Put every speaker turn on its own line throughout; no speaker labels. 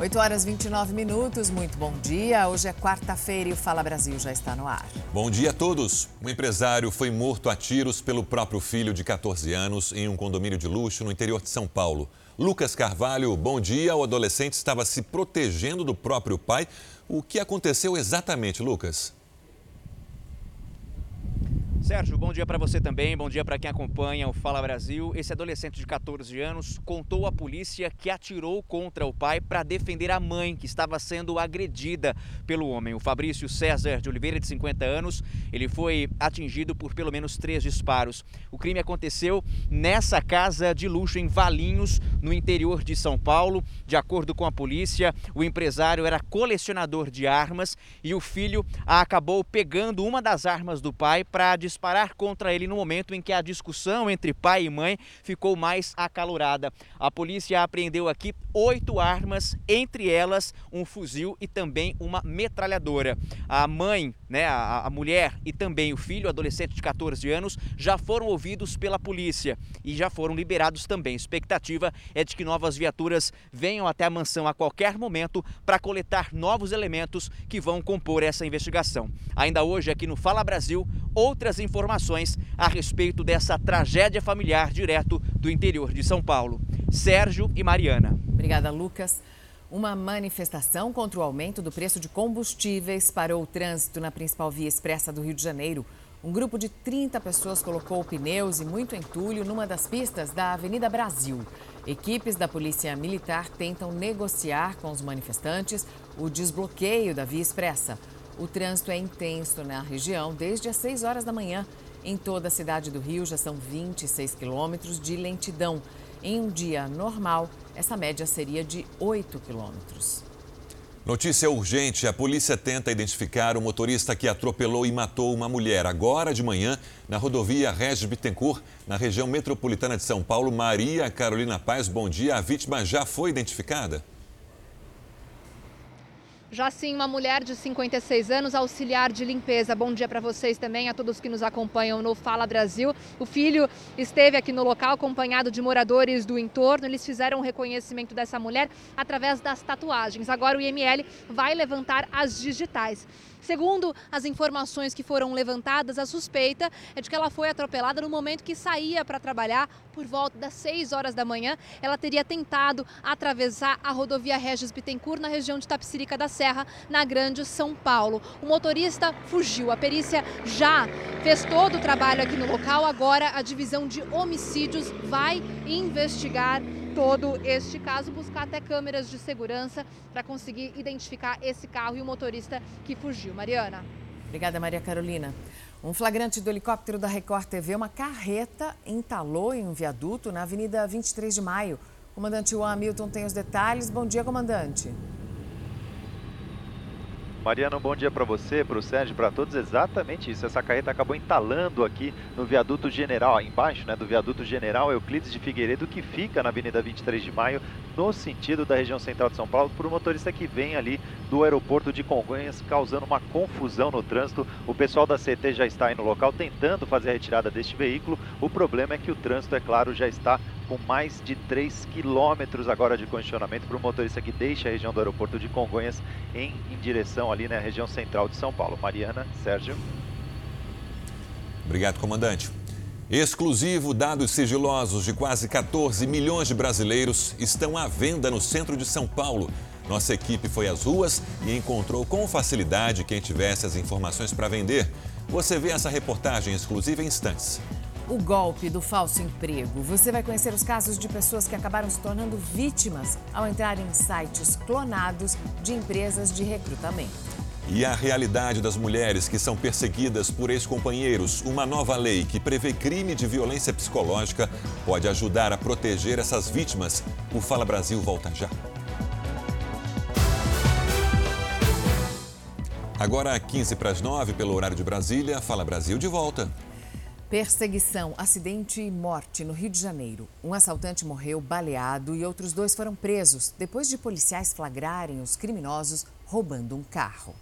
8 horas 29 minutos, muito bom dia. Hoje é quarta-feira e o Fala Brasil já está no ar.
Bom dia a todos. Um empresário foi morto a tiros pelo próprio filho de 14 anos em um condomínio de luxo no interior de São Paulo. Lucas Carvalho, bom dia. O adolescente estava se protegendo do próprio pai. O que aconteceu exatamente, Lucas?
Sérgio, bom dia para você também, bom dia para quem acompanha o Fala Brasil. Esse adolescente de 14 anos contou à polícia que atirou contra o pai para defender a mãe, que estava sendo agredida pelo homem. O Fabrício César de Oliveira, de 50 anos, ele foi atingido por pelo menos três disparos. O crime aconteceu nessa casa de luxo em Valinhos, no interior de São Paulo. De acordo com a polícia, o empresário era colecionador de armas e o filho acabou pegando uma das armas do pai para disparar disparar contra ele no momento em que a discussão entre pai e mãe ficou mais acalorada. A polícia apreendeu aqui oito armas, entre elas um fuzil e também uma metralhadora. A mãe, né, a, a mulher e também o filho, adolescente de 14 anos, já foram ouvidos pela polícia e já foram liberados também. Expectativa é de que novas viaturas venham até a mansão a qualquer momento para coletar novos elementos que vão compor essa investigação. Ainda hoje, aqui no Fala Brasil, outras a respeito dessa tragédia familiar direto do interior de São Paulo. Sérgio e Mariana.
Obrigada, Lucas. Uma manifestação contra o aumento do preço de combustíveis parou o trânsito na principal via expressa do Rio de Janeiro. Um grupo de 30 pessoas colocou pneus e muito entulho numa das pistas da Avenida Brasil. Equipes da Polícia Militar tentam negociar com os manifestantes o desbloqueio da via expressa. O trânsito é intenso na região desde as 6 horas da manhã. Em toda a cidade do Rio já são 26 quilômetros de lentidão. Em um dia normal, essa média seria de 8 quilômetros.
Notícia urgente: a polícia tenta identificar o motorista que atropelou e matou uma mulher agora de manhã na rodovia Regis Bittencourt, na região metropolitana de São Paulo. Maria Carolina Paz, bom dia. A vítima já foi identificada?
Já sim, uma mulher de 56 anos, auxiliar de limpeza. Bom dia para vocês também, a todos que nos acompanham no Fala Brasil. O filho esteve aqui no local acompanhado de moradores do entorno. Eles fizeram o reconhecimento dessa mulher através das tatuagens. Agora o IML vai levantar as digitais. Segundo as informações que foram levantadas, a suspeita é de que ela foi atropelada no momento que saía para trabalhar por volta das 6 horas da manhã. Ela teria tentado atravessar a rodovia Regis Bittencourt na região de Tapsirica da Serra, na Grande São Paulo. O motorista fugiu. A perícia já fez todo o trabalho aqui no local. Agora a divisão de homicídios vai investigar todo este caso, buscar até câmeras de segurança para conseguir identificar esse carro e o motorista que fugiu. Mariana.
Obrigada, Maria Carolina. Um flagrante do helicóptero da Record TV, uma carreta entalou em um viaduto na Avenida 23 de Maio. comandante Juan Hamilton tem os detalhes. Bom dia, comandante.
Mariana, um bom dia para você, para o Sérgio, para todos. Exatamente isso. Essa carreta acabou entalando aqui no viaduto general, embaixo né, do viaduto general Euclides de Figueiredo, que fica na Avenida 23 de Maio, no sentido da região central de São Paulo, por um motorista que vem ali do aeroporto de Congonhas, causando uma confusão no trânsito. O pessoal da CT já está aí no local tentando fazer a retirada deste veículo. O problema é que o trânsito, é claro, já está com mais de 3 quilômetros agora de condicionamento para o motorista que deixa a região do aeroporto de Congonhas em, em direção ali na né, região central de São Paulo. Mariana, Sérgio.
Obrigado, comandante. Exclusivo, dados sigilosos de quase 14 milhões de brasileiros estão à venda no centro de São Paulo. Nossa equipe foi às ruas e encontrou com facilidade quem tivesse as informações para vender. Você vê essa reportagem exclusiva em instantes
o golpe do falso emprego. Você vai conhecer os casos de pessoas que acabaram se tornando vítimas ao entrar em sites clonados de empresas de recrutamento.
E a realidade das mulheres que são perseguidas por ex-companheiros. Uma nova lei que prevê crime de violência psicológica pode ajudar a proteger essas vítimas. O Fala Brasil volta já. Agora, 15 para as 9, pelo horário de Brasília, Fala Brasil de volta.
Perseguição, acidente e morte no Rio de Janeiro. Um assaltante morreu baleado e outros dois foram presos depois de policiais flagrarem os criminosos roubando um carro.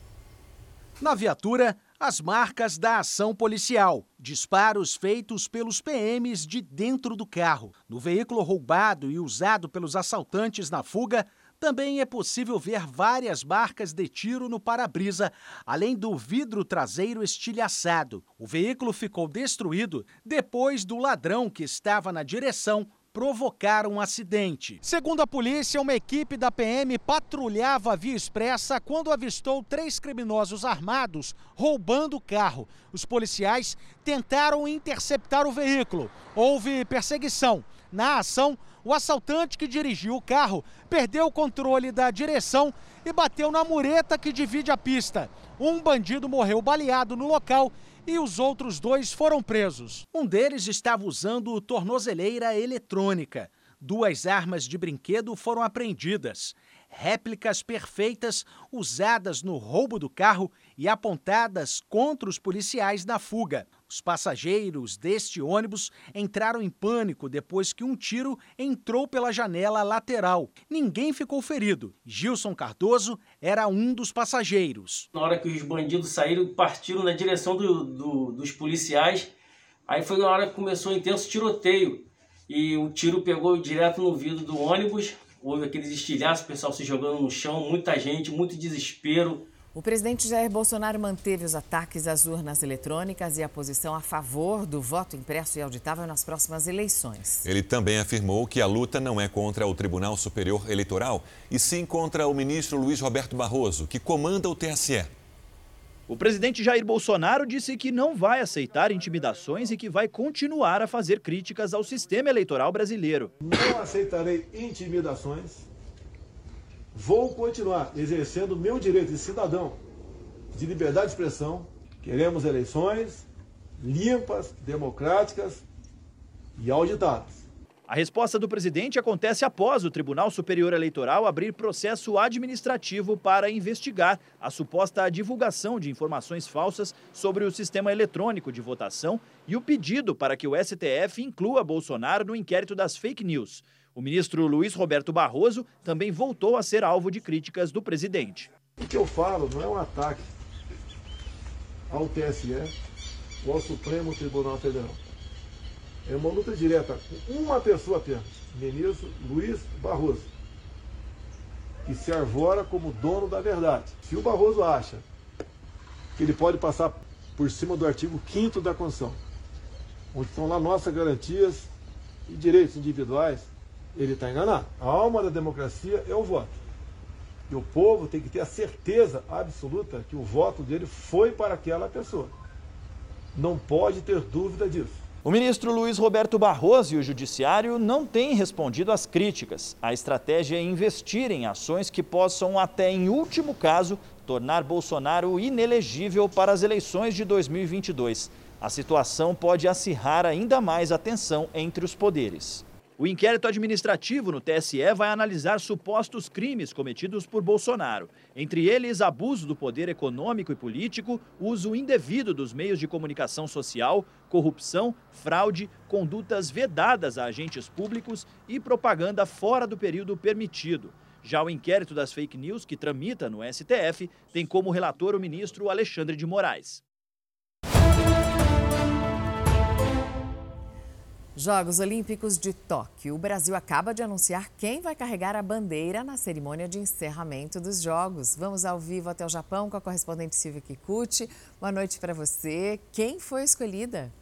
Na viatura, as marcas da ação policial. Disparos feitos pelos PMs de dentro do carro. No veículo roubado e usado pelos assaltantes na fuga, Também é possível ver várias marcas de tiro no para-brisa, além do vidro traseiro estilhaçado. O veículo ficou destruído depois do ladrão que estava na direção provocar um acidente. Segundo a polícia, uma equipe da PM patrulhava a via expressa quando avistou três criminosos armados roubando o carro. Os policiais tentaram interceptar o veículo. Houve perseguição. Na ação, o assaltante que dirigiu o carro perdeu o controle da direção e bateu na mureta que divide a pista. Um bandido morreu baleado no local e os outros dois foram presos. Um deles estava usando tornozeleira eletrônica. Duas armas de brinquedo foram apreendidas. Réplicas perfeitas usadas no roubo do carro e apontadas contra os policiais na fuga. Os passageiros deste ônibus entraram em pânico depois que um tiro entrou pela janela lateral. Ninguém ficou ferido. Gilson Cardoso era um dos passageiros.
Na hora que os bandidos saíram, partiram na direção do, do, dos policiais. Aí foi na hora que começou um intenso tiroteio. E o tiro pegou direto no vidro do ônibus. Houve aqueles estilhaços, o pessoal se jogando no chão, muita gente, muito desespero.
O presidente Jair Bolsonaro manteve os ataques às urnas eletrônicas e a posição a favor do voto impresso e auditável nas próximas eleições.
Ele também afirmou que a luta não é contra o Tribunal Superior Eleitoral, e sim contra o ministro Luiz Roberto Barroso, que comanda o TSE.
O presidente Jair Bolsonaro disse que não vai aceitar intimidações e que vai continuar a fazer críticas ao sistema eleitoral brasileiro.
Não aceitarei intimidações Vou continuar exercendo meu direito de cidadão, de liberdade de expressão. Queremos eleições limpas, democráticas e auditadas.
A resposta do presidente acontece após o Tribunal Superior Eleitoral abrir processo administrativo para investigar a suposta divulgação de informações falsas sobre o sistema eletrônico de votação e o pedido para que o STF inclua Bolsonaro no inquérito das fake news. O ministro Luiz Roberto Barroso também voltou a ser alvo de críticas do presidente.
O que eu falo não é um ataque ao TSE ou ao Supremo Tribunal Federal. É uma luta direta com uma pessoa apenas, ministro Luiz Barroso, que se arvora como dono da verdade. Se o Barroso acha que ele pode passar por cima do artigo 5 da Constituição, onde estão lá nossas garantias e direitos individuais, ele está enganado. A alma da democracia é o voto. E o povo tem que ter a certeza absoluta que o voto dele foi para aquela pessoa. Não pode ter dúvida disso.
O ministro Luiz Roberto Barroso e o Judiciário não têm respondido às críticas. A estratégia é investir em ações que possam, até em último caso, tornar Bolsonaro inelegível para as eleições de 2022. A situação pode acirrar ainda mais a tensão entre os poderes. O inquérito administrativo no TSE vai analisar supostos crimes cometidos por Bolsonaro, entre eles abuso do poder econômico e político, uso indevido dos meios de comunicação social, corrupção, fraude, condutas vedadas a agentes públicos e propaganda fora do período permitido. Já o inquérito das fake news, que tramita no STF, tem como relator o ministro Alexandre de Moraes.
Jogos Olímpicos de Tóquio. O Brasil acaba de anunciar quem vai carregar a bandeira na cerimônia de encerramento dos Jogos. Vamos ao vivo até o Japão com a correspondente Silvia Kikuchi. Boa noite para você. Quem foi escolhida?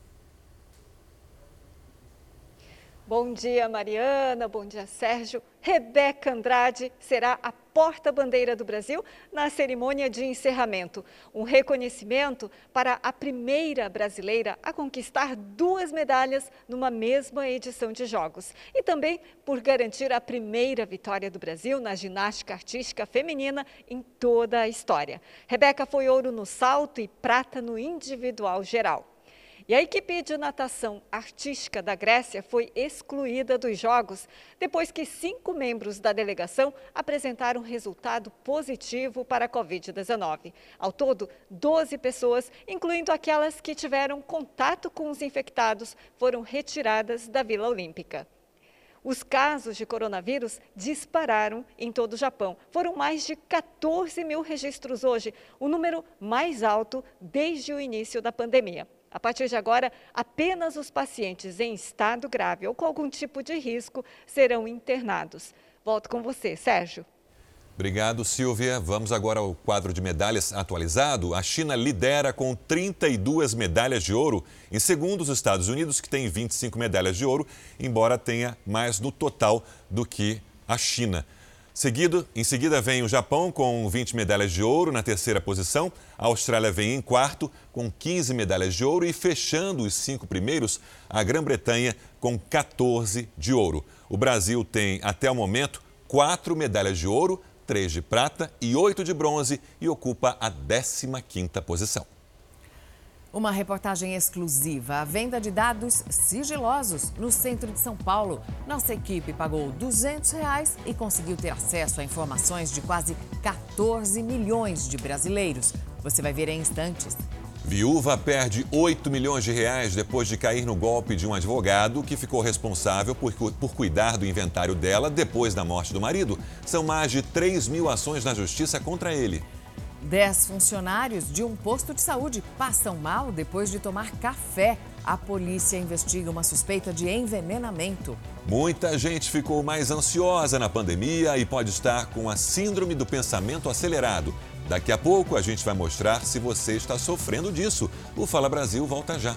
Bom dia, Mariana. Bom dia, Sérgio. Rebeca Andrade será a porta-bandeira do Brasil na cerimônia de encerramento. Um reconhecimento para a primeira brasileira a conquistar duas medalhas numa mesma edição de Jogos. E também por garantir a primeira vitória do Brasil na ginástica artística feminina em toda a história. Rebeca foi ouro no salto e prata no individual geral. E a equipe de natação artística da Grécia foi excluída dos Jogos depois que cinco membros da delegação apresentaram resultado positivo para a Covid-19. Ao todo, 12 pessoas, incluindo aquelas que tiveram contato com os infectados, foram retiradas da Vila Olímpica. Os casos de coronavírus dispararam em todo o Japão. Foram mais de 14 mil registros hoje, o número mais alto desde o início da pandemia. A partir de agora, apenas os pacientes em estado grave ou com algum tipo de risco serão internados. Volto com você, Sérgio.
Obrigado, Silvia. Vamos agora ao quadro de medalhas atualizado. A China lidera com 32 medalhas de ouro. Em segundo, os Estados Unidos, que tem 25 medalhas de ouro, embora tenha mais no total do que a China. Seguido, em seguida vem o Japão com 20 medalhas de ouro na terceira posição. A Austrália vem em quarto com 15 medalhas de ouro e fechando os cinco primeiros, a Grã-Bretanha com 14 de ouro. O Brasil tem até o momento quatro medalhas de ouro, três de prata e oito de bronze e ocupa a 15ª posição.
Uma reportagem exclusiva, a venda de dados sigilosos no centro de São Paulo. Nossa equipe pagou 200 reais e conseguiu ter acesso a informações de quase 14 milhões de brasileiros. Você vai ver em instantes.
Viúva perde 8 milhões de reais depois de cair no golpe de um advogado que ficou responsável por, por cuidar do inventário dela depois da morte do marido. São mais de 3 mil ações na justiça contra ele.
Dez funcionários de um posto de saúde passam mal depois de tomar café. A polícia investiga uma suspeita de envenenamento.
Muita gente ficou mais ansiosa na pandemia e pode estar com a síndrome do pensamento acelerado. Daqui a pouco a gente vai mostrar se você está sofrendo disso. O Fala Brasil volta já.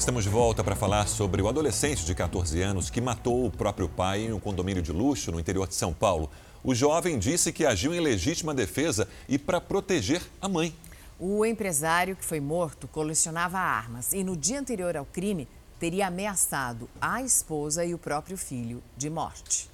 Estamos de volta para falar sobre o adolescente de 14 anos que matou o próprio pai em um condomínio de luxo no interior de São Paulo. O jovem disse que agiu em legítima defesa e para proteger a mãe.
O empresário que foi morto colecionava armas e no dia anterior ao crime teria ameaçado a esposa e o próprio filho de morte.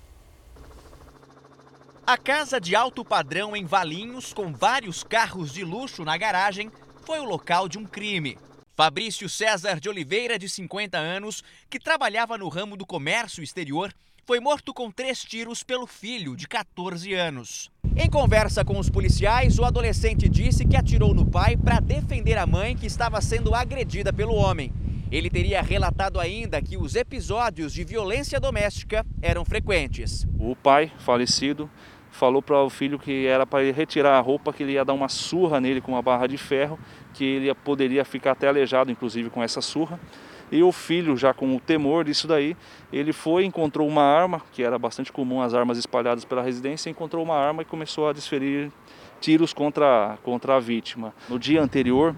A casa de alto padrão em Valinhos, com vários carros de luxo na garagem, foi o local de um crime. Fabrício César de Oliveira, de 50 anos, que trabalhava no ramo do comércio exterior, foi morto com três tiros pelo filho, de 14 anos. Em conversa com os policiais, o adolescente disse que atirou no pai para defender a mãe que estava sendo agredida pelo homem. Ele teria relatado ainda que os episódios de violência doméstica eram frequentes.
O pai falecido falou para o filho que era para retirar a roupa, que ele ia dar uma surra nele com uma barra de ferro, que ele poderia ficar até aleijado, inclusive, com essa surra. E o filho, já com o temor disso daí, ele foi, encontrou uma arma, que era bastante comum as armas espalhadas pela residência, encontrou uma arma e começou a desferir tiros contra, contra a vítima. No dia anterior,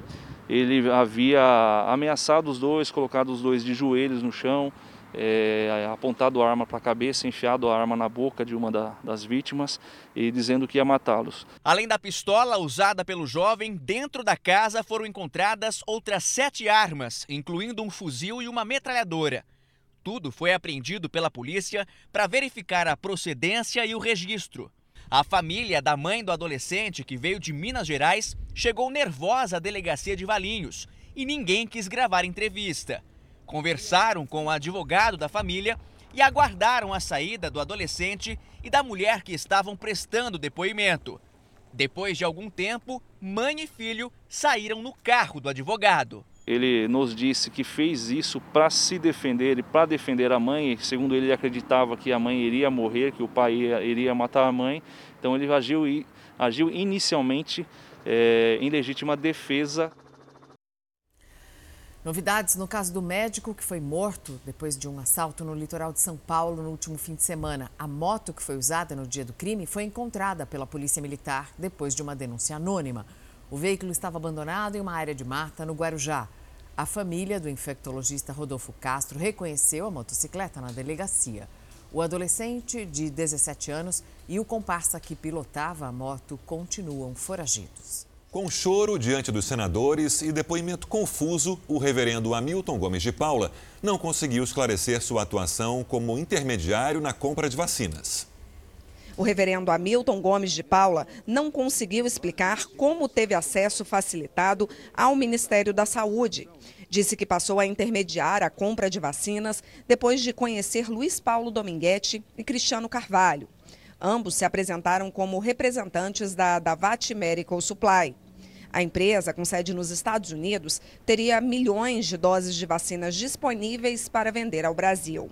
ele havia ameaçado os dois, colocado os dois de joelhos no chão, é, apontado a arma para a cabeça, enfiado a arma na boca de uma da, das vítimas e dizendo que ia matá-los.
Além da pistola usada pelo jovem, dentro da casa foram encontradas outras sete armas, incluindo um fuzil e uma metralhadora. Tudo foi apreendido pela polícia para verificar a procedência e o registro. A família da mãe do adolescente, que veio de Minas Gerais, chegou nervosa à delegacia de Valinhos e ninguém quis gravar entrevista conversaram com o advogado da família e aguardaram a saída do adolescente e da mulher que estavam prestando depoimento. Depois de algum tempo, mãe e filho saíram no carro do advogado.
Ele nos disse que fez isso para se defender e para defender a mãe. Segundo ele, ele acreditava que a mãe iria morrer, que o pai iria matar a mãe. Então ele agiu, agiu inicialmente é, em legítima defesa.
Novidades no caso do médico que foi morto depois de um assalto no litoral de São Paulo no último fim de semana. A moto que foi usada no dia do crime foi encontrada pela Polícia Militar depois de uma denúncia anônima. O veículo estava abandonado em uma área de mata no Guarujá. A família do infectologista Rodolfo Castro reconheceu a motocicleta na delegacia. O adolescente de 17 anos e o comparsa que pilotava a moto continuam foragidos.
Com choro diante dos senadores e depoimento confuso, o reverendo Hamilton Gomes de Paula não conseguiu esclarecer sua atuação como intermediário na compra de vacinas.
O reverendo Hamilton Gomes de Paula não conseguiu explicar como teve acesso facilitado ao Ministério da Saúde. Disse que passou a intermediar a compra de vacinas depois de conhecer Luiz Paulo Dominguete e Cristiano Carvalho. Ambos se apresentaram como representantes da Davat Medical Supply. A empresa, com sede nos Estados Unidos, teria milhões de doses de vacinas disponíveis para vender ao Brasil.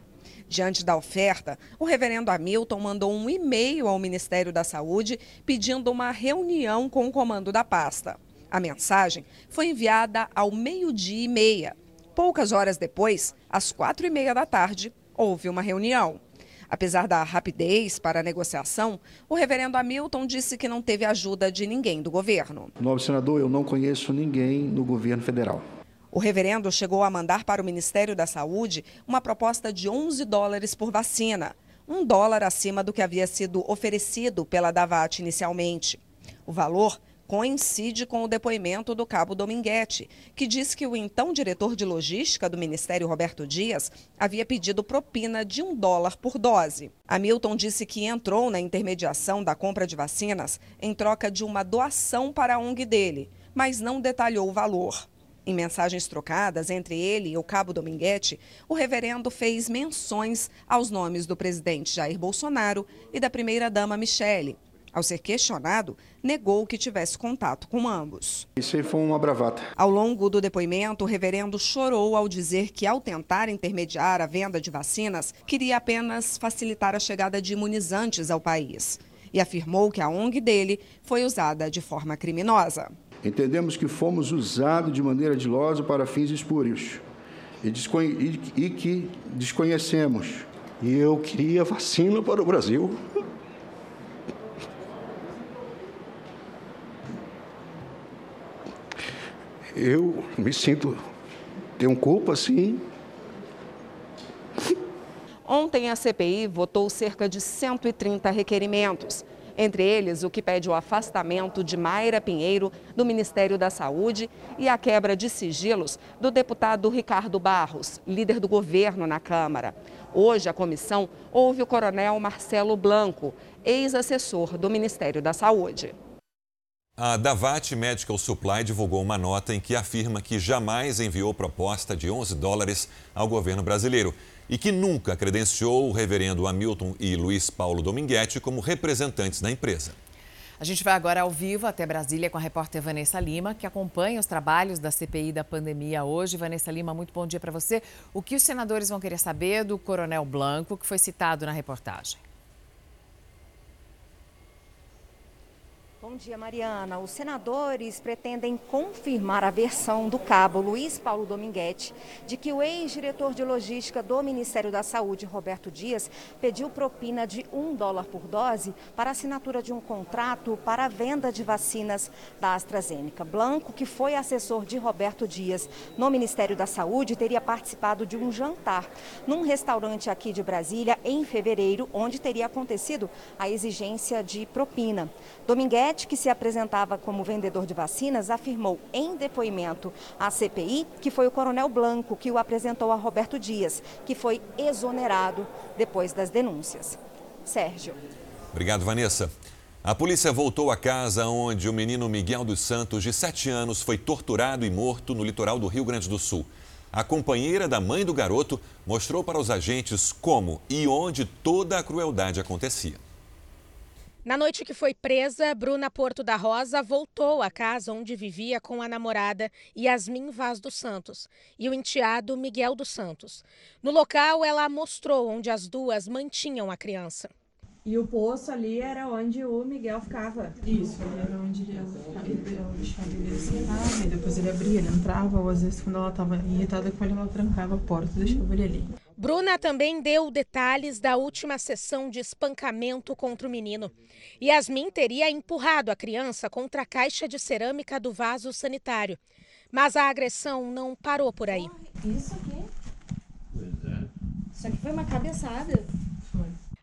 Diante da oferta, o reverendo Hamilton mandou um e-mail ao Ministério da Saúde pedindo uma reunião com o comando da pasta. A mensagem foi enviada ao meio-dia e meia. Poucas horas depois, às quatro e meia da tarde, houve uma reunião. Apesar da rapidez para a negociação, o reverendo Hamilton disse que não teve ajuda de ninguém do governo.
Novo senador, eu não conheço ninguém no governo federal.
O reverendo chegou a mandar para o Ministério da Saúde uma proposta de 11 dólares por vacina, um dólar acima do que havia sido oferecido pela Davat inicialmente. O valor coincide com o depoimento do cabo Dominguete, que diz que o então diretor de logística do Ministério, Roberto Dias, havia pedido propina de um dólar por dose. Hamilton disse que entrou na intermediação da compra de vacinas em troca de uma doação para a ONG dele, mas não detalhou o valor. Em mensagens trocadas entre ele e o cabo Dominguete, o reverendo fez menções aos nomes do presidente Jair Bolsonaro e da primeira-dama Michele, ao ser questionado, negou que tivesse contato com ambos.
Isso aí foi uma bravata.
Ao longo do depoimento, o reverendo chorou ao dizer que, ao tentar intermediar a venda de vacinas, queria apenas facilitar a chegada de imunizantes ao país. E afirmou que a ONG dele foi usada de forma criminosa.
Entendemos que fomos usados de maneira dilosa para fins espúrios e, e, e que desconhecemos. E eu queria vacina para o Brasil. Eu me sinto, tenho culpa, sim.
Ontem a CPI votou cerca de 130 requerimentos. Entre eles, o que pede o afastamento de Mayra Pinheiro do Ministério da Saúde e a quebra de sigilos do deputado Ricardo Barros, líder do governo na Câmara. Hoje, a comissão ouve o coronel Marcelo Blanco, ex-assessor do Ministério da Saúde.
A Davat Medical Supply divulgou uma nota em que afirma que jamais enviou proposta de 11 dólares ao governo brasileiro e que nunca credenciou o reverendo Hamilton e Luiz Paulo Dominguete como representantes da empresa.
A gente vai agora ao vivo até Brasília com a repórter Vanessa Lima, que acompanha os trabalhos da CPI da pandemia hoje. Vanessa Lima, muito bom dia para você. O que os senadores vão querer saber do Coronel Blanco, que foi citado na reportagem?
Bom dia, Mariana. Os senadores pretendem confirmar a versão do cabo Luiz Paulo Dominguete de que o ex-diretor de logística do Ministério da Saúde, Roberto Dias, pediu propina de um dólar por dose para assinatura de um contrato para a venda de vacinas da AstraZeneca. Blanco, que foi assessor de Roberto Dias no Ministério da Saúde, teria participado de um jantar num restaurante aqui de Brasília em fevereiro, onde teria acontecido a exigência de propina. Dominguete que se apresentava como vendedor de vacinas, afirmou em depoimento à CPI que foi o Coronel Blanco que o apresentou a Roberto Dias, que foi exonerado depois das denúncias. Sérgio.
Obrigado, Vanessa. A polícia voltou à casa onde o menino Miguel dos Santos, de 7 anos, foi torturado e morto no litoral do Rio Grande do Sul. A companheira da mãe do garoto mostrou para os agentes como e onde toda a crueldade acontecia.
Na noite que foi presa, Bruna Porto da Rosa voltou à casa onde vivia com a namorada Yasmin Vaz dos Santos e o enteado Miguel dos Santos. No local, ela mostrou onde as duas mantinham a criança.
E o poço ali era onde o Miguel ficava. Isso, ali era onde ele, ele deixava ele sentado, e depois ele abria, ele entrava, ou às vezes quando ela estava irritada com ele, ela trancava a porta e deixava ele ali.
Bruna também deu detalhes da última sessão de espancamento contra o menino. Yasmin teria empurrado a criança contra a caixa de cerâmica do vaso sanitário. Mas a agressão não parou por aí.
Isso aqui? Pois é. Isso aqui foi uma cabeçada.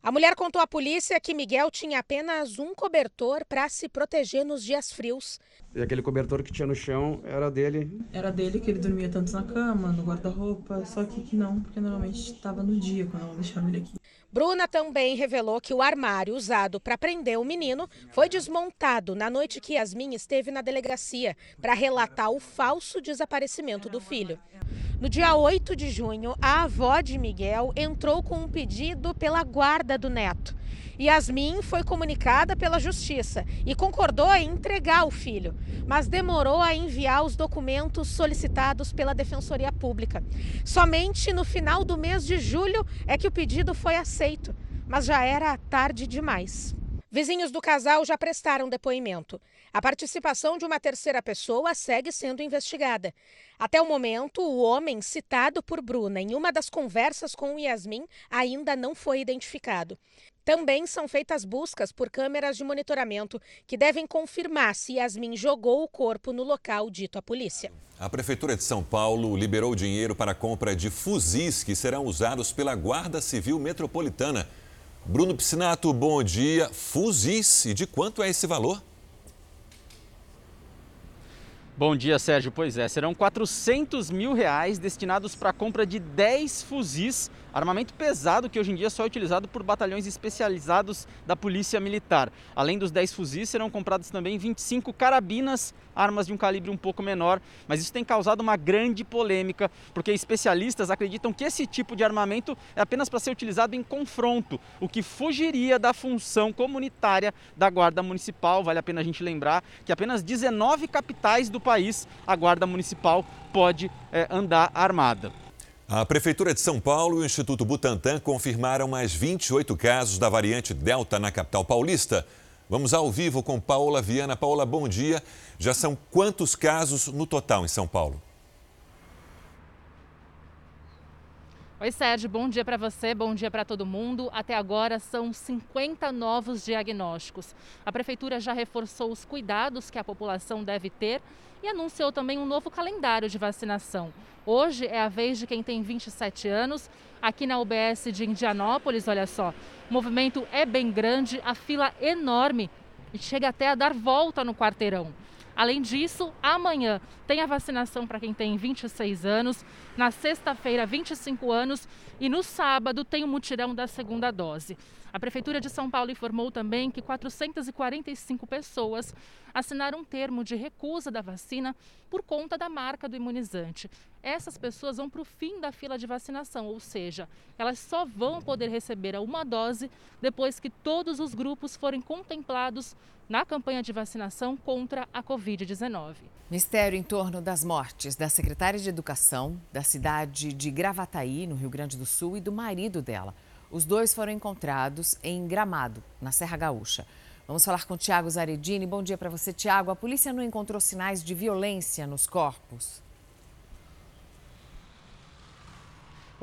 A mulher contou à polícia que Miguel tinha apenas um cobertor para se proteger nos dias frios.
E aquele cobertor que tinha no chão era dele?
Era dele que ele dormia tanto na cama, no guarda-roupa, só que não, porque normalmente estava no dia quando ela deixava ele aqui.
Bruna também revelou que o armário usado para prender o menino foi desmontado na noite que Yasmin esteve na delegacia para relatar o falso desaparecimento do filho. No dia 8 de junho, a avó de Miguel entrou com um pedido pela guarda do neto. Yasmin foi comunicada pela justiça e concordou em entregar o filho, mas demorou a enviar os documentos solicitados pela Defensoria Pública. Somente no final do mês de julho é que o pedido foi aceito, mas já era tarde demais. Vizinhos do casal já prestaram depoimento. A participação de uma terceira pessoa segue sendo investigada. Até o momento, o homem citado por Bruna em uma das conversas com o Yasmin ainda não foi identificado. Também são feitas buscas por câmeras de monitoramento que devem confirmar se Yasmin jogou o corpo no local dito à polícia.
A Prefeitura de São Paulo liberou dinheiro para a compra de fuzis que serão usados pela Guarda Civil Metropolitana. Bruno Piscinato, bom dia. Fuzis, e de quanto é esse valor?
Bom dia, Sérgio. Pois é, serão 400 mil reais destinados para a compra de 10 fuzis, armamento pesado que hoje em dia só é utilizado por batalhões especializados da Polícia Militar. Além dos 10 fuzis, serão comprados também 25 carabinas, armas de um calibre um pouco menor, mas isso tem causado uma grande polêmica, porque especialistas acreditam que esse tipo de armamento é apenas para ser utilizado em confronto, o que fugiria da função comunitária da Guarda Municipal. Vale a pena a gente lembrar que apenas 19 capitais do país, a Guarda Municipal pode é, andar armada.
A Prefeitura de São Paulo e o Instituto Butantan confirmaram mais 28 casos da variante Delta na capital paulista. Vamos ao vivo com Paula Viana. Paula, bom dia. Já são quantos casos no total em São Paulo?
Oi, Sérgio, bom dia para você, bom dia para todo mundo. Até agora são 50 novos diagnósticos. A Prefeitura já reforçou os cuidados que a população deve ter e anunciou também um novo calendário de vacinação. Hoje é a vez de quem tem 27 anos. Aqui na UBS de Indianópolis, olha só, o movimento é bem grande, a fila enorme e chega até a dar volta no quarteirão. Além disso, amanhã tem a vacinação para quem tem 26 anos, na sexta-feira, 25 anos e no sábado tem o mutirão da segunda dose. A Prefeitura de São Paulo informou também que 445 pessoas assinaram um termo de recusa da vacina por conta da marca do imunizante. Essas pessoas vão para o fim da fila de vacinação, ou seja, elas só vão poder receber uma dose depois que todos os grupos forem contemplados na campanha de vacinação contra a Covid-19.
Mistério em torno das mortes da secretária de Educação da cidade de Gravataí, no Rio Grande do Sul, e do marido dela. Os dois foram encontrados em Gramado, na Serra Gaúcha. Vamos falar com Tiago Zaredini. Bom dia para você, Tiago. A polícia não encontrou sinais de violência nos corpos?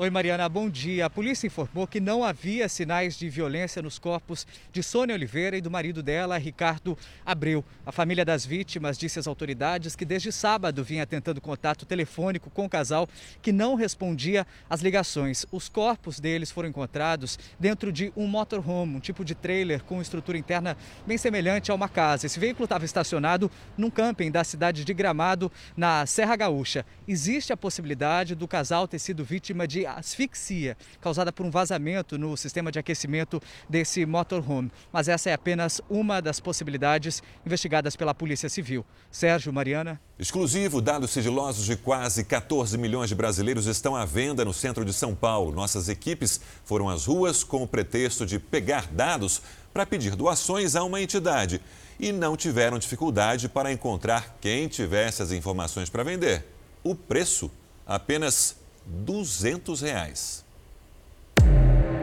Oi, Mariana, bom dia. A polícia informou que não havia sinais de violência nos corpos de Sônia Oliveira e do marido dela, Ricardo Abreu. A família das vítimas disse às autoridades que desde sábado vinha tentando contato telefônico com o casal que não respondia às ligações. Os corpos deles foram encontrados dentro de um motorhome, um tipo de trailer com estrutura interna bem semelhante a uma casa. Esse veículo estava estacionado num camping da cidade de Gramado, na Serra Gaúcha. Existe a possibilidade do casal ter sido vítima de asfixia causada por um vazamento no sistema de aquecimento desse motorhome. Mas essa é apenas uma das possibilidades investigadas pela Polícia Civil. Sérgio, Mariana.
Exclusivo, dados sigilosos de quase 14 milhões de brasileiros estão à venda no centro de São Paulo. Nossas equipes foram às ruas com o pretexto de pegar dados para pedir doações a uma entidade e não tiveram dificuldade para encontrar quem tivesse as informações para vender. O preço apenas 200 reais.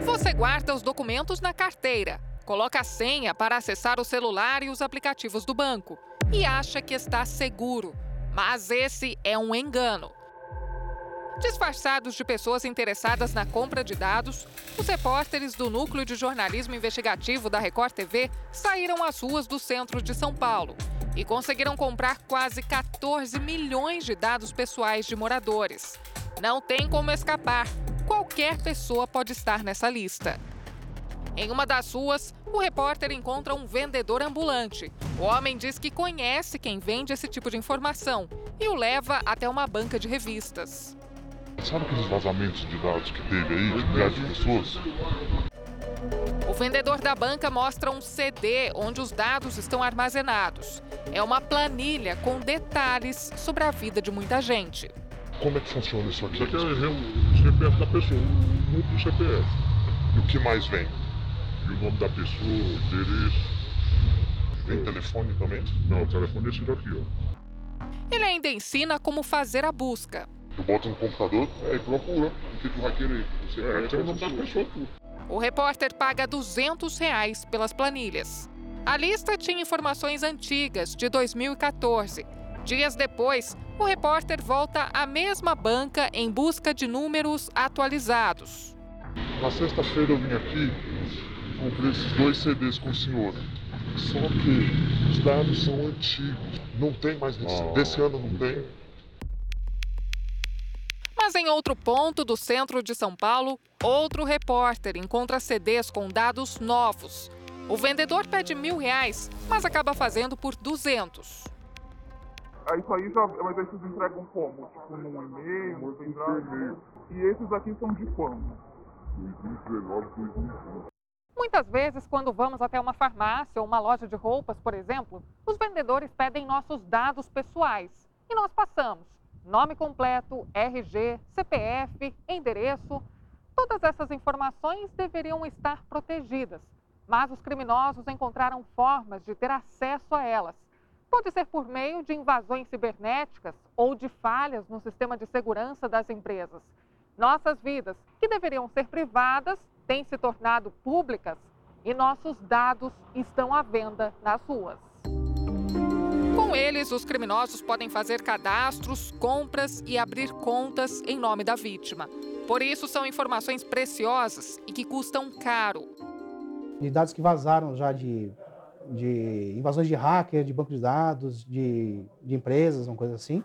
Você guarda os documentos na carteira, coloca a senha para acessar o celular e os aplicativos do banco e acha que está seguro. Mas esse é um engano. Disfarçados de pessoas interessadas na compra de dados, os repórteres do Núcleo de Jornalismo Investigativo da Record TV saíram às ruas do centro de São Paulo e conseguiram comprar quase 14 milhões de dados pessoais de moradores. Não tem como escapar. Qualquer pessoa pode estar nessa lista. Em uma das ruas, o repórter encontra um vendedor ambulante. O homem diz que conhece quem vende esse tipo de informação e o leva até uma banca de revistas.
Sabe aqueles vazamentos de dados que teve aí, de milhares de pessoas?
O vendedor da banca mostra um CD onde os dados estão armazenados. É uma planilha com detalhes sobre a vida de muita gente.
Como é que funciona isso aqui? Isso aqui é o CPF da pessoa, o número do CPF. E o que mais vem? E o nome da pessoa, o endereço. Vem telefone também? Não, o telefone é esse daqui, ó.
Ele ainda ensina como fazer a busca.
Tu bota no computador é, e procura o que tu vai querer. Você é, tem o nome da pessoa, tudo.
O repórter paga 200 reais pelas planilhas. A lista tinha informações antigas, de 2014. Dias depois, o repórter volta à mesma banca em busca de números atualizados.
Na sexta-feira eu vim aqui, comprei esses dois CDs com o senhor. Só que os dados são antigos. Não tem mais desse, oh. desse ano, não tem.
Mas em outro ponto do centro de São Paulo, outro repórter encontra CDs com dados novos. O vendedor pede mil reais, mas acaba fazendo por 200.
Aí isso aí já. Mas aí vocês entregam como? Tipo, num e-mail, no pendrive? E esses aqui são de quando? 2019, 2020.
Muitas vezes, quando vamos até uma farmácia ou uma loja de roupas, por exemplo, os vendedores pedem nossos dados pessoais e nós passamos nome completo, RG, CPF, endereço. Todas essas informações deveriam estar protegidas, mas os criminosos encontraram formas de ter acesso a elas. Pode ser por meio de invasões cibernéticas ou de falhas no sistema de segurança das empresas. Nossas vidas, que deveriam ser privadas, têm se tornado públicas e nossos dados estão à venda nas ruas. Eles, os criminosos podem fazer cadastros, compras e abrir contas em nome da vítima. Por isso, são informações preciosas e que custam caro.
De dados que vazaram já de, de invasões de hacker, de banco de dados, de, de empresas, uma coisa assim.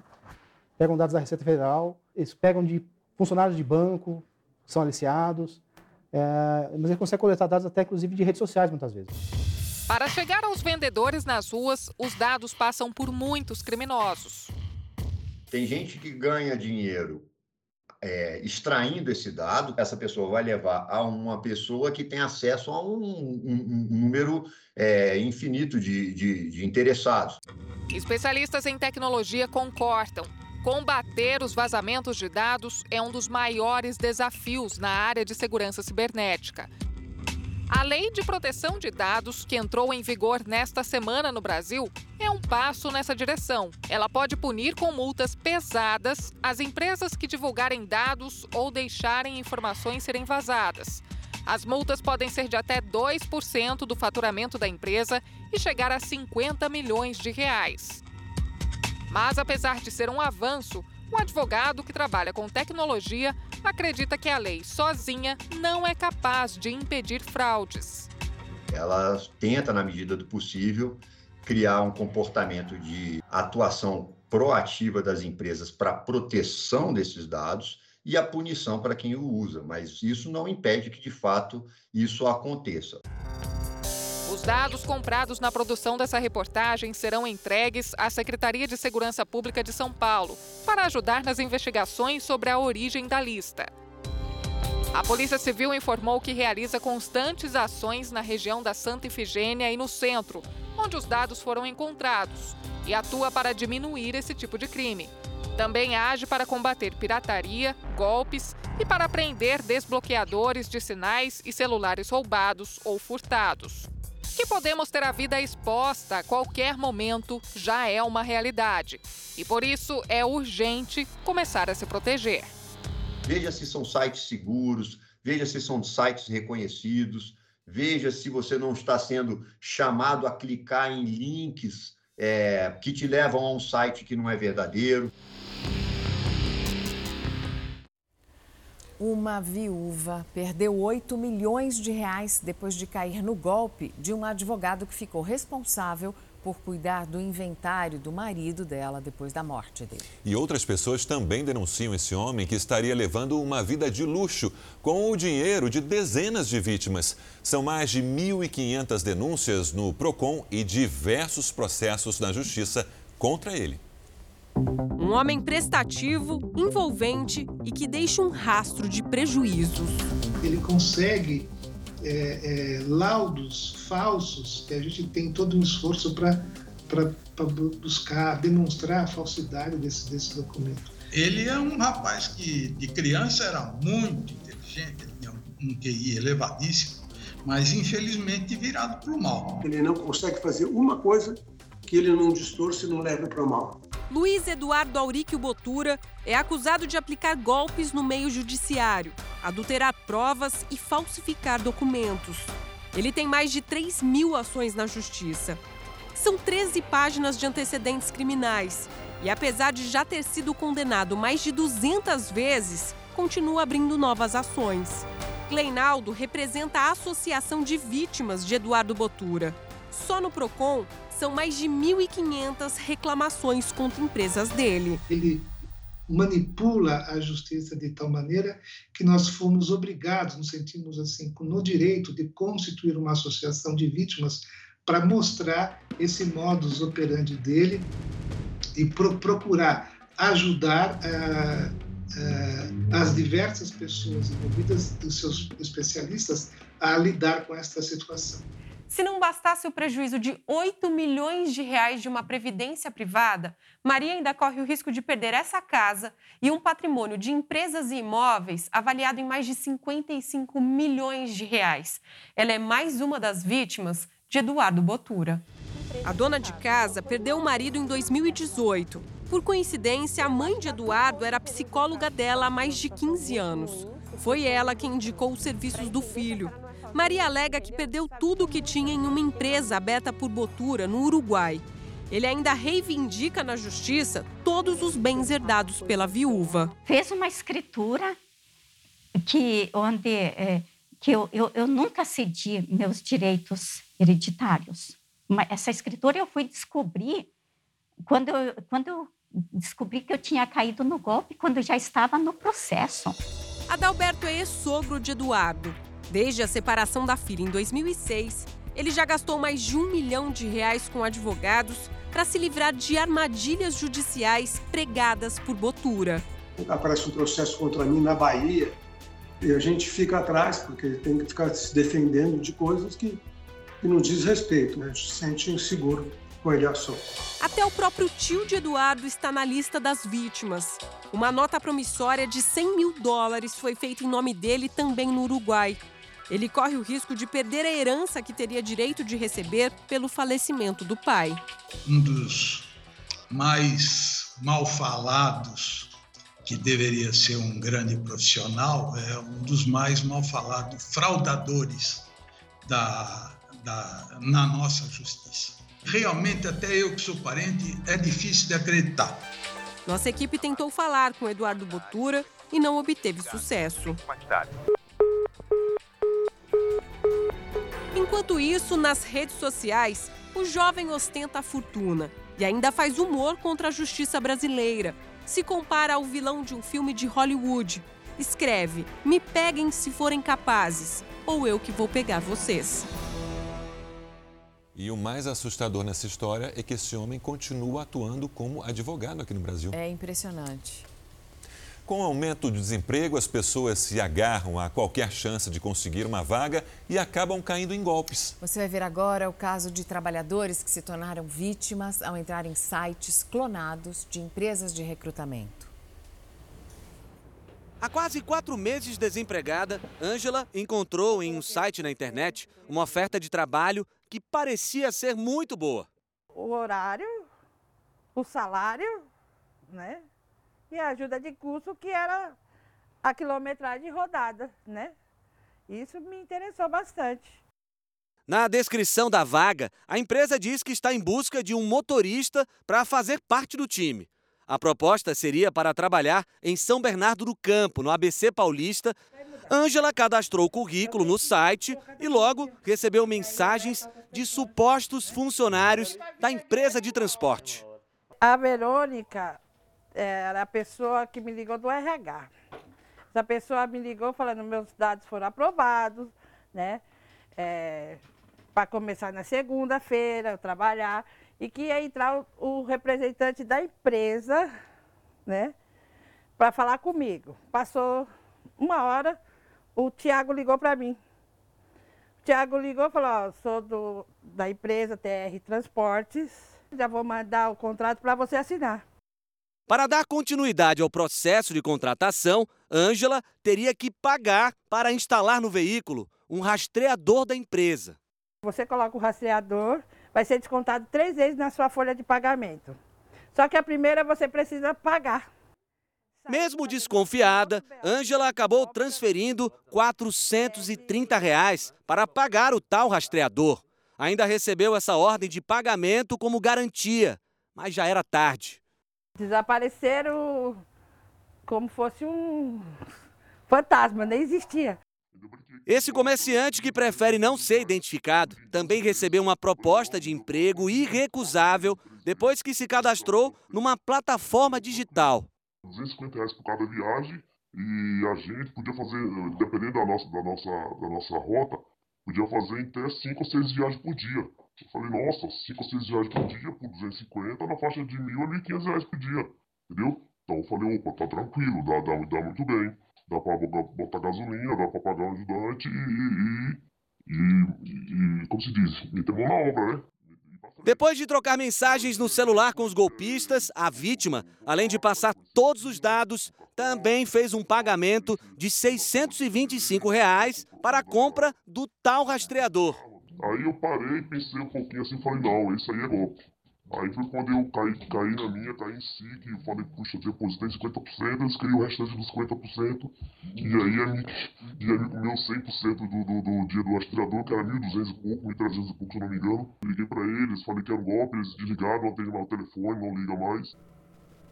Pegam dados da Receita Federal, eles pegam de funcionários de banco, são aliciados, é, mas eles conseguem coletar dados até, inclusive, de redes sociais, muitas vezes.
Para chegar aos vendedores nas ruas, os dados passam por muitos criminosos.
Tem gente que ganha dinheiro é, extraindo esse dado, essa pessoa vai levar a uma pessoa que tem acesso a um, um, um número é, infinito de, de, de interessados.
Especialistas em tecnologia concordam. Combater os vazamentos de dados é um dos maiores desafios na área de segurança cibernética. A Lei de Proteção de Dados, que entrou em vigor nesta semana no Brasil, é um passo nessa direção. Ela pode punir com multas pesadas as empresas que divulgarem dados ou deixarem informações serem vazadas. As multas podem ser de até 2% do faturamento da empresa e chegar a 50 milhões de reais. Mas apesar de ser um avanço, um advogado que trabalha com tecnologia acredita que a lei sozinha não é capaz de impedir fraudes.
Ela tenta, na medida do possível, criar um comportamento de atuação proativa das empresas para proteção desses dados e a punição para quem o usa, mas isso não impede que de fato isso aconteça.
Os dados comprados na produção dessa reportagem serão entregues à Secretaria de Segurança Pública de São Paulo para ajudar nas investigações sobre a origem da lista. A Polícia Civil informou que realiza constantes ações na região da Santa Ifigênia e no centro, onde os dados foram encontrados, e atua para diminuir esse tipo de crime. Também age para combater pirataria, golpes e para prender desbloqueadores de sinais e celulares roubados ou furtados. Que podemos ter a vida exposta a qualquer momento já é uma realidade. E por isso é urgente começar a se proteger.
Veja se são sites seguros, veja se são sites reconhecidos, veja se você não está sendo chamado a clicar em links é, que te levam a um site que não é verdadeiro.
Uma viúva perdeu 8 milhões de reais depois de cair no golpe de um advogado que ficou responsável por cuidar do inventário do marido dela depois da morte dele.
E outras pessoas também denunciam esse homem que estaria levando uma vida de luxo com o dinheiro de dezenas de vítimas. São mais de 1.500 denúncias no Procon e diversos processos na justiça contra ele.
Um homem prestativo, envolvente e que deixa um rastro de prejuízos.
Ele consegue é, é, laudos falsos, que a gente tem todo um esforço para buscar, demonstrar a falsidade desse, desse documento.
Ele é um rapaz que de criança era muito inteligente, tinha um QI elevadíssimo, mas infelizmente virado para o mal.
Ele não consegue fazer uma coisa que ele não distorce e não leve para o mal.
Luiz Eduardo Auríquio Botura é acusado de aplicar golpes no meio judiciário, adulterar provas e falsificar documentos. Ele tem mais de 3 mil ações na justiça. São 13 páginas de antecedentes criminais. E apesar de já ter sido condenado mais de 200 vezes, continua abrindo novas ações. Kleinaldo representa a Associação de Vítimas de Eduardo Botura. Só no PROCON, são mais de 1.500 reclamações contra empresas dele.
Ele manipula a justiça de tal maneira que nós fomos obrigados, nos sentimos assim, no direito de constituir uma associação de vítimas para mostrar esse modus operandi dele e pro procurar ajudar uh, as diversas pessoas envolvidas, os seus especialistas, a lidar com esta situação.
Se não bastasse o prejuízo de 8 milhões de reais de uma previdência privada, Maria ainda corre o risco de perder essa casa e um patrimônio de empresas e imóveis avaliado em mais de 55 milhões de reais. Ela é mais uma das vítimas de Eduardo Botura. A dona de casa perdeu o marido em 2018. Por coincidência, a mãe de Eduardo era psicóloga dela há mais de 15 anos. Foi ela quem indicou os serviços do filho. Maria alega que perdeu tudo o que tinha em uma empresa aberta por Botura, no Uruguai. Ele ainda reivindica na justiça todos os bens herdados pela viúva.
Fez uma escritura que onde é, que eu, eu, eu nunca cedi meus direitos hereditários. Essa escritura eu fui descobrir quando eu, quando eu descobri que eu tinha caído no golpe, quando já estava no processo.
Adalberto é ex-sogro de Eduardo. Desde a separação da filha em 2006, ele já gastou mais de um milhão de reais com advogados para se livrar de armadilhas judiciais pregadas por Botura.
Aparece um processo contra mim na Bahia e a gente fica atrás, porque tem que ficar se defendendo de coisas que, que não diz respeito, né? a gente se sente inseguro com ele assunto.
Até o próprio tio de Eduardo está na lista das vítimas. Uma nota promissória de 100 mil dólares foi feita em nome dele também no Uruguai. Ele corre o risco de perder a herança que teria direito de receber pelo falecimento do pai.
Um dos mais mal falados, que deveria ser um grande profissional, é um dos mais mal falados fraudadores da, da, na nossa justiça. Realmente, até eu que sou parente, é difícil de acreditar.
Nossa equipe tentou falar com Eduardo Botura e não obteve sucesso. Enquanto isso, nas redes sociais, o jovem ostenta a fortuna e ainda faz humor contra a justiça brasileira. Se compara ao vilão de um filme de Hollywood. Escreve: Me peguem se forem capazes, ou eu que vou pegar vocês.
E o mais assustador nessa história é que esse homem continua atuando como advogado aqui no Brasil.
É impressionante.
Com o aumento do desemprego, as pessoas se agarram a qualquer chance de conseguir uma vaga e acabam caindo em golpes.
Você vai ver agora o caso de trabalhadores que se tornaram vítimas ao entrar em sites clonados de empresas de recrutamento.
Há quase quatro meses desempregada, Ângela encontrou em um site na internet uma oferta de trabalho que parecia ser muito boa.
O horário, o salário, né? E a ajuda de custo, que era a quilometragem rodada, né? Isso me interessou bastante.
Na descrição da vaga, a empresa diz que está em busca de um motorista para fazer parte do time. A proposta seria para trabalhar em São Bernardo do Campo, no ABC Paulista. Ângela cadastrou o currículo no site e logo recebeu mensagens de supostos funcionários da empresa de transporte.
A Verônica era a pessoa que me ligou do RH. Essa pessoa me ligou falando meus dados foram aprovados, né? É, para começar na segunda-feira, trabalhar, e que ia entrar o, o representante da empresa, né? Para falar comigo. Passou uma hora, o Tiago ligou para mim. O Tiago ligou e falou, ó, sou do, da empresa TR Transportes, já vou mandar o contrato para você assinar.
Para dar continuidade ao processo de contratação, Ângela teria que pagar para instalar no veículo um rastreador da empresa.
Você coloca o rastreador, vai ser descontado três vezes na sua folha de pagamento. Só que a primeira você precisa pagar.
Mesmo desconfiada, Ângela acabou transferindo 430 reais para pagar o tal rastreador. Ainda recebeu essa ordem de pagamento como garantia, mas já era tarde.
Desapareceram como fosse um fantasma, nem existia.
Esse comerciante que prefere não ser identificado também recebeu uma proposta de emprego irrecusável depois que se cadastrou numa plataforma digital.
250 reais por cada viagem e a gente podia fazer, dependendo da nossa, da nossa, da nossa rota, podia fazer até 5 ou 6 viagens por dia. Eu falei, nossa, 5 ou 6 viagens por dia por 250, na faixa de mil a 1.500 reais por dia, entendeu? Então eu falei, opa, tá tranquilo, dá, dá, dá muito bem. Dá pra botar gasolina, dá pra pagar um ajudante e, e, e, e como se diz, meter mão na obra, né?
Depois de trocar mensagens no celular com os golpistas, a vítima, além de passar todos os dados, também fez um pagamento de 625 reais para a compra do tal rastreador.
Aí eu parei, pensei um pouquinho assim, falei, não, isso aí é golpe. Aí foi quando eu caí, caí na minha, caí em si, que falei, puxa, depositei 50%, eles queriam o restante dos 50%, e aí a e aí comeu 100% do, do, do dia do rastreador, que era 1.200 e pouco, 1.300 e pouco, se eu não me engano. Liguei pra eles, falei que era um golpe, eles desligaram, não atendem mais o telefone, não liga mais.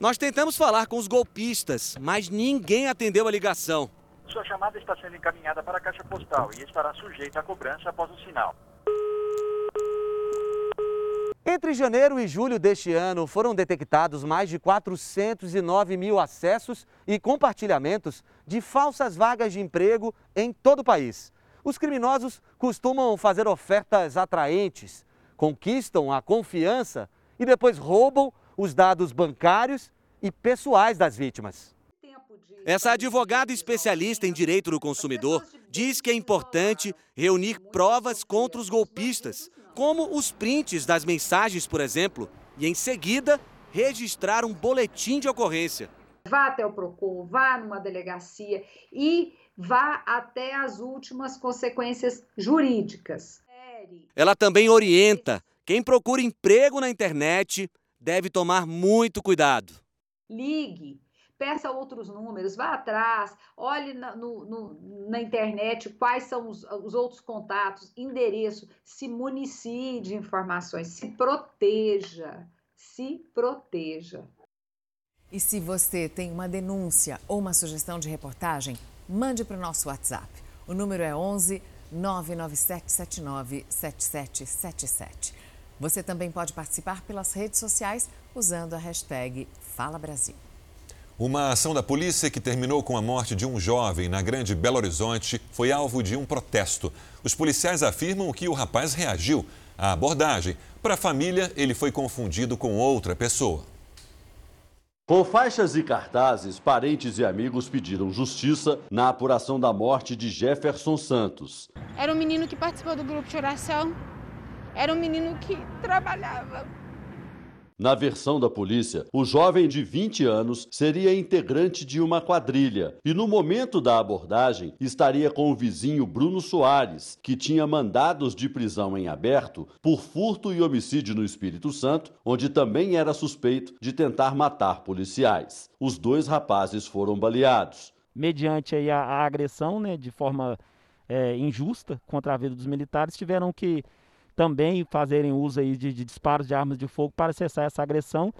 Nós tentamos falar com os golpistas, mas ninguém atendeu a ligação.
Sua chamada está sendo encaminhada para a caixa postal e estará sujeita à cobrança após o sinal.
Entre janeiro e julho deste ano, foram detectados mais de 409 mil acessos e compartilhamentos de falsas vagas de emprego em todo o país. Os criminosos costumam fazer ofertas atraentes, conquistam a confiança e depois roubam os dados bancários e pessoais das vítimas. Essa advogada especialista em direito do consumidor diz que é importante reunir provas contra os golpistas, como os prints das mensagens, por exemplo, e em seguida registrar um boletim de ocorrência.
Vá até o PROCON, vá numa delegacia e vá até as últimas consequências jurídicas.
Ela também orienta quem procura emprego na internet deve tomar muito cuidado.
Ligue, peça outros números, vá atrás, olhe na, no, no, na internet quais são os, os, outros contatos, endereço, se municie de informações, se proteja, se proteja.
E se você tem uma denúncia ou uma sugestão de reportagem, mande para o nosso WhatsApp. O número é 11 99779 7777. Você também pode participar pelas redes sociais usando a hashtag Fala Brasil.
Uma ação da polícia que terminou com a morte de um jovem na Grande Belo Horizonte foi alvo de um protesto. Os policiais afirmam que o rapaz reagiu à abordagem. Para a família, ele foi confundido com outra pessoa.
Com faixas e cartazes, parentes e amigos pediram justiça na apuração da morte de Jefferson Santos.
Era um menino que participou do grupo de oração, era um menino que trabalhava
na versão da polícia, o jovem de 20 anos seria integrante de uma quadrilha e, no momento da abordagem, estaria com o vizinho Bruno Soares, que tinha mandados de prisão em aberto por furto e homicídio no Espírito Santo, onde também era suspeito de tentar matar policiais. Os dois rapazes foram baleados.
Mediante a, a agressão né, de forma é, injusta contra a vida dos militares, tiveram que também fazerem uso aí de, de disparos de armas de fogo para cessar essa agressão.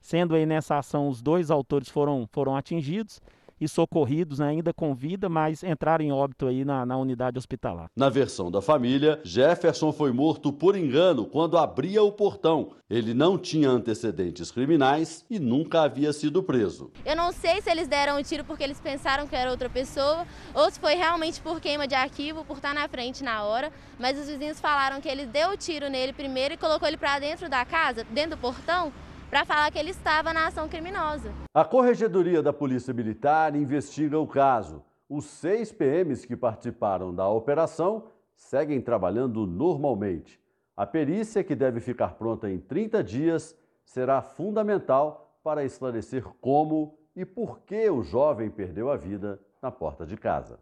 Sendo aí nessa ação os dois autores foram, foram atingidos e socorridos né, ainda com vida, mas entraram em óbito aí na, na unidade hospitalar.
Na versão da família, Jefferson foi morto por engano quando abria o portão. Ele não tinha antecedentes criminais e nunca havia sido preso.
Eu não sei se eles deram o um tiro porque eles pensaram que era outra pessoa ou se foi realmente por queima de arquivo, por estar na frente na hora, mas os vizinhos falaram que ele deu o tiro nele primeiro e colocou ele para dentro da casa, dentro do portão, para falar que ele estava na ação criminosa.
A Corregedoria da Polícia Militar investiga o caso. Os seis PMs que participaram da operação seguem trabalhando normalmente. A perícia, que deve ficar pronta em 30 dias, será fundamental para esclarecer como e por que o jovem perdeu a vida na porta de casa.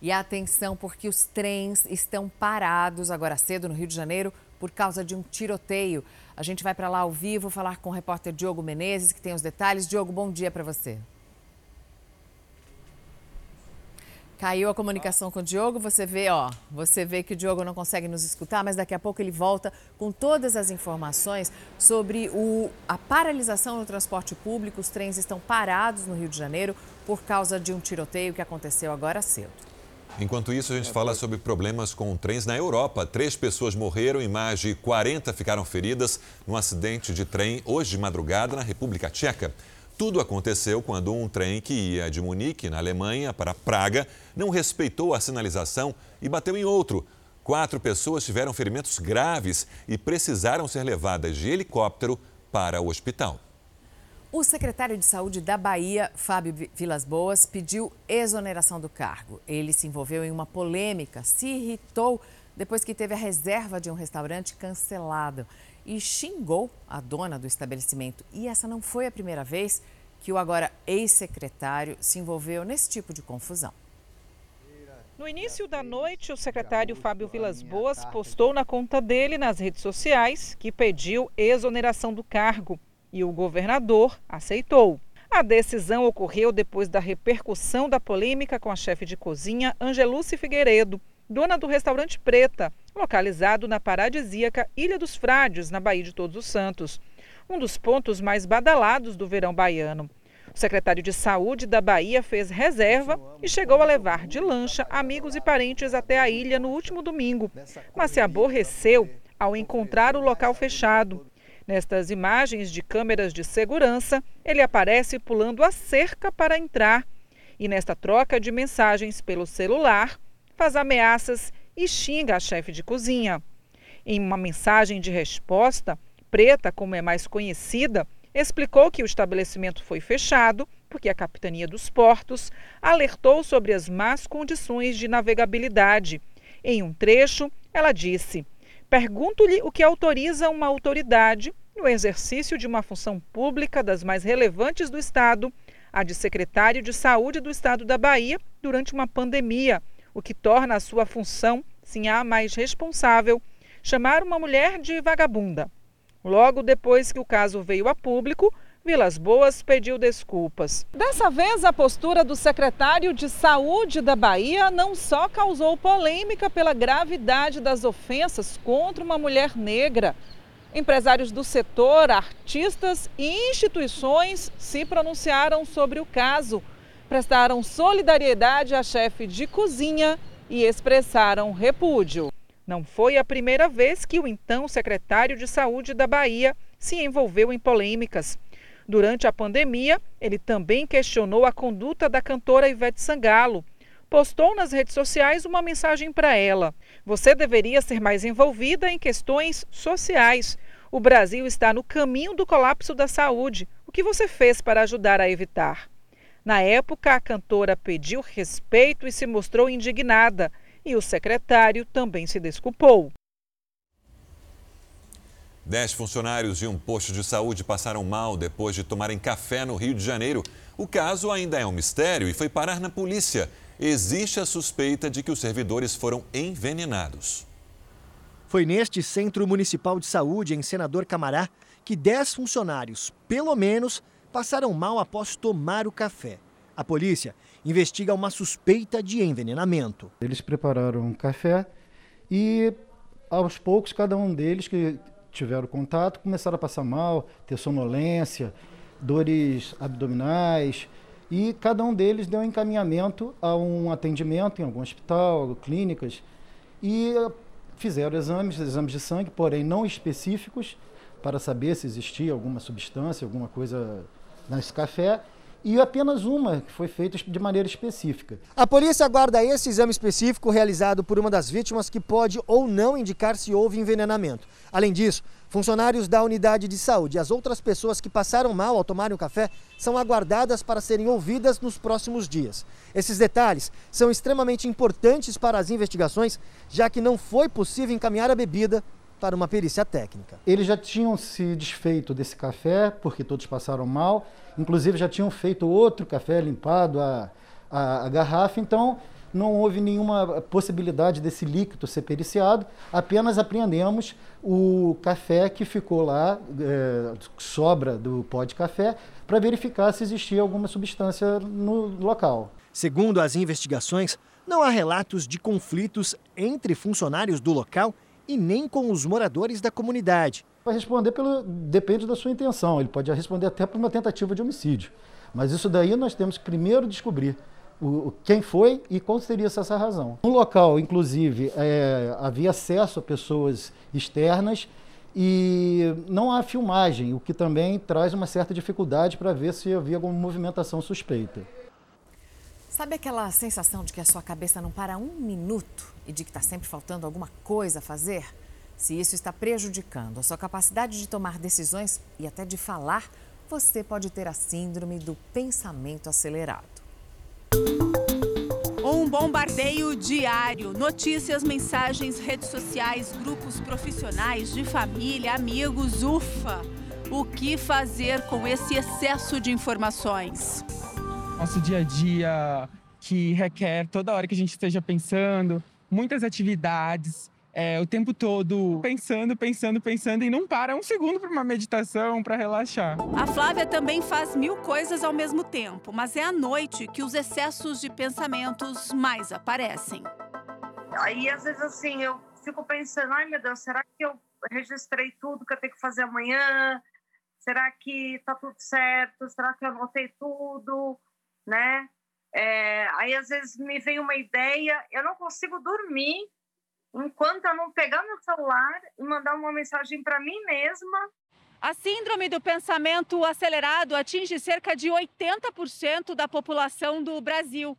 E atenção, porque os trens estão parados agora cedo no Rio de Janeiro por causa de um tiroteio. A gente vai para lá ao vivo falar com o repórter Diogo Menezes, que tem os detalhes. Diogo, bom dia para você. Caiu a comunicação com o Diogo, você vê, ó, você vê que o Diogo não consegue nos escutar, mas daqui a pouco ele volta com todas as informações sobre o, a paralisação no transporte público. Os trens estão parados no Rio de Janeiro por causa de um tiroteio que aconteceu agora cedo.
Enquanto isso, a gente fala sobre problemas com trens na Europa. Três pessoas morreram e mais de 40 ficaram feridas num acidente de trem hoje de madrugada na República Tcheca. Tudo aconteceu quando um trem que ia de Munique, na Alemanha, para Praga, não respeitou a sinalização e bateu em outro. Quatro pessoas tiveram ferimentos graves e precisaram ser levadas de helicóptero para o hospital.
O secretário de Saúde da Bahia, Fábio Vilas Boas, pediu exoneração do cargo. Ele se envolveu em uma polêmica, se irritou depois que teve a reserva de um restaurante cancelado e xingou a dona do estabelecimento. E essa não foi a primeira vez que o agora ex-secretário se envolveu nesse tipo de confusão.
No início da noite, o secretário Fábio Vilas Boas postou na conta dele nas redes sociais que pediu exoneração do cargo e o governador aceitou. A decisão ocorreu depois da repercussão da polêmica com a chefe de cozinha Angeluce Figueiredo, dona do restaurante Preta, localizado na paradisíaca Ilha dos Frades, na Baía de Todos os Santos, um dos pontos mais badalados do verão baiano. O secretário de Saúde da Bahia fez reserva e chegou a levar de lancha amigos e parentes até a ilha no último domingo, mas se aborreceu ao encontrar o local fechado. Nestas imagens de câmeras de segurança, ele aparece pulando a cerca para entrar e, nesta troca de mensagens pelo celular, faz ameaças e xinga a chefe de cozinha. Em uma mensagem de resposta, Preta, como é mais conhecida, explicou que o estabelecimento foi fechado porque a Capitania dos Portos alertou sobre as más condições de navegabilidade. Em um trecho, ela disse: Pergunto-lhe o que autoriza uma autoridade, no exercício de uma função pública das mais relevantes do Estado, a de secretário de Saúde do Estado da Bahia, durante uma pandemia, o que torna a sua função, sim a mais responsável, chamar uma mulher de vagabunda. Logo depois que o caso veio a público, Vilas Boas pediu desculpas. Dessa vez, a postura do secretário de Saúde da Bahia não só causou polêmica pela gravidade das ofensas contra uma mulher negra. Empresários do setor, artistas e instituições se pronunciaram sobre o caso, prestaram solidariedade à chefe de cozinha e expressaram repúdio. Não foi a primeira vez que o então secretário de Saúde da Bahia se envolveu em polêmicas. Durante a pandemia, ele também questionou a conduta da cantora Ivete Sangalo. Postou nas redes sociais uma mensagem para ela: Você deveria ser mais envolvida em questões sociais. O Brasil está no caminho do colapso da saúde. O que você fez para ajudar a evitar? Na época, a cantora pediu respeito e se mostrou indignada, e o secretário também se desculpou.
Dez funcionários de um posto de saúde passaram mal depois de tomarem café no Rio de Janeiro. O caso ainda é um mistério e foi parar na polícia. Existe a suspeita de que os servidores foram envenenados.
Foi neste Centro Municipal de Saúde, em Senador Camará, que dez funcionários, pelo menos, passaram mal após tomar o café. A polícia investiga uma suspeita de envenenamento.
Eles prepararam um café e, aos poucos, cada um deles que tiveram contato começaram a passar mal, ter sonolência, dores abdominais. E cada um deles deu encaminhamento a um atendimento em algum hospital, clínicas, e fizeram exames, exames de sangue, porém não específicos, para saber se existia alguma substância, alguma coisa nesse café e apenas uma que foi feita de maneira específica.
A polícia aguarda esse exame específico realizado por uma das vítimas que pode ou não indicar se houve envenenamento. Além disso, funcionários da unidade de saúde e as outras pessoas que passaram mal ao tomarem o café são aguardadas para serem ouvidas nos próximos dias. Esses detalhes são extremamente importantes para as investigações, já que não foi possível encaminhar a bebida para uma perícia técnica.
Eles já tinham se desfeito desse café, porque todos passaram mal, inclusive já tinham feito outro café, limpado a, a, a garrafa, então não houve nenhuma possibilidade desse líquido ser periciado, apenas apreendemos o café que ficou lá, é, sobra do pó de café, para verificar se existia alguma substância no local.
Segundo as investigações, Não há relatos de conflitos entre funcionários do local e nem com os moradores da comunidade.
Vai responder pelo depende da sua intenção. Ele pode responder até por uma tentativa de homicídio. Mas isso daí nós temos que primeiro descobrir o, quem foi e qual seria essa razão. No local, inclusive, é, havia acesso a pessoas externas e não há filmagem, o que também traz uma certa dificuldade para ver se havia alguma movimentação suspeita.
Sabe aquela sensação de que a sua cabeça não para um minuto e de que está sempre faltando alguma coisa a fazer? Se isso está prejudicando a sua capacidade de tomar decisões e até de falar, você pode ter a síndrome do pensamento acelerado.
Um bombardeio diário. Notícias, mensagens, redes sociais, grupos profissionais, de família, amigos, ufa! O que fazer com esse excesso de informações?
Nosso dia a dia que requer toda hora que a gente esteja pensando, muitas atividades, é, o tempo todo pensando, pensando, pensando e não para um segundo para uma meditação, para relaxar.
A Flávia também faz mil coisas ao mesmo tempo, mas é à noite que os excessos de pensamentos mais aparecem.
Aí, às vezes, assim, eu fico pensando: ai meu Deus, será que eu registrei tudo que eu tenho que fazer amanhã? Será que tá tudo certo? Será que eu anotei tudo? Né? É, aí, às vezes, me vem uma ideia, eu não consigo dormir enquanto eu não pegar meu celular e mandar uma mensagem para mim mesma.
A síndrome do pensamento acelerado atinge cerca de 80% da população do Brasil.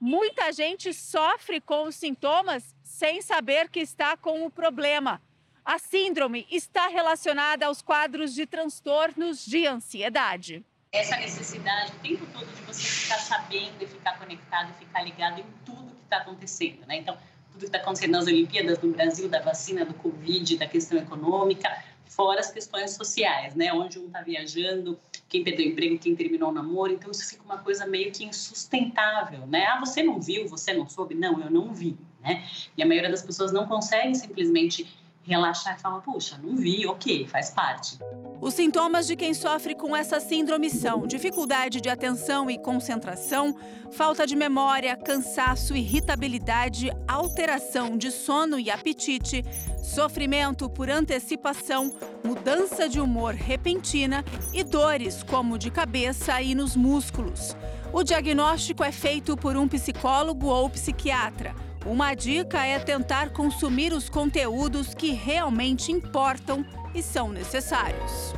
Muita gente sofre com os sintomas sem saber que está com o problema. A síndrome está relacionada aos quadros de transtornos de ansiedade.
Essa necessidade o tempo todo de você ficar sabendo e ficar conectado e ficar ligado em tudo que está acontecendo, né? Então, tudo que está acontecendo nas Olimpíadas no Brasil, da vacina, do Covid, da questão econômica, fora as questões sociais, né? Onde um está viajando, quem perdeu emprego, quem terminou o namoro, então isso fica uma coisa meio que insustentável, né? Ah, você não viu, você não soube? Não, eu não vi, né? E a maioria das pessoas não consegue simplesmente relaxar e falar, puxa, não vi, ok, faz parte.
Os sintomas de quem sofre com essa síndrome são dificuldade de atenção e concentração, falta de memória, cansaço, irritabilidade, alteração de sono e apetite, sofrimento por antecipação, mudança de humor repentina e dores como de cabeça e nos músculos. O diagnóstico é feito por um psicólogo ou psiquiatra. Uma dica é tentar consumir os conteúdos que realmente importam e são necessários.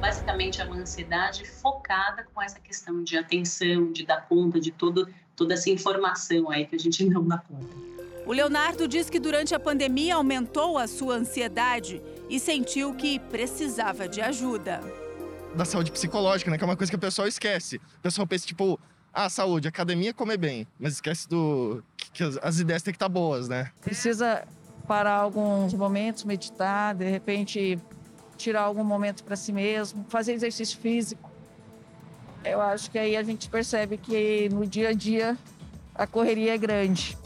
Basicamente, é uma ansiedade focada com essa questão de atenção, de dar conta de todo, toda essa informação aí que a gente não dá conta.
O Leonardo diz que durante a pandemia aumentou a sua ansiedade e sentiu que precisava de ajuda.
Da saúde psicológica, né? Que é uma coisa que o pessoal esquece. O pessoal pensa, tipo, ah, saúde, academia, comer bem. Mas esquece do que as, as ideias têm que estar tá boas, né?
Precisa parar alguns momentos, meditar, de repente tirar algum momento para si mesmo, fazer exercício físico. Eu acho que aí a gente percebe que no dia a dia a correria é grande.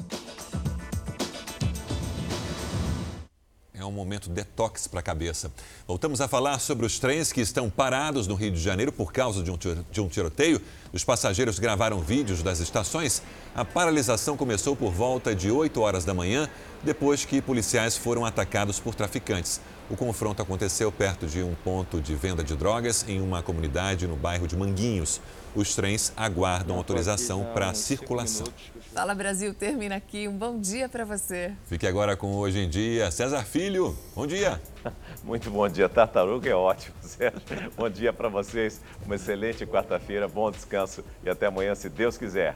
É um momento detox para a cabeça. Voltamos a falar sobre os trens que estão parados no Rio de Janeiro por causa de um tiroteio. Os passageiros gravaram vídeos das estações. A paralisação começou por volta de 8 horas da manhã, depois que policiais foram atacados por traficantes. O confronto aconteceu perto de um ponto de venda de drogas em uma comunidade no bairro de Manguinhos. Os trens aguardam autorização para circulação.
Fala Brasil termina aqui. Um bom dia para você.
Fique agora com Hoje em Dia. César Filho, bom dia.
Muito bom dia. Tartaruga é ótimo, Sérgio. Bom dia para vocês. Uma excelente quarta-feira, bom descanso e até amanhã, se Deus quiser.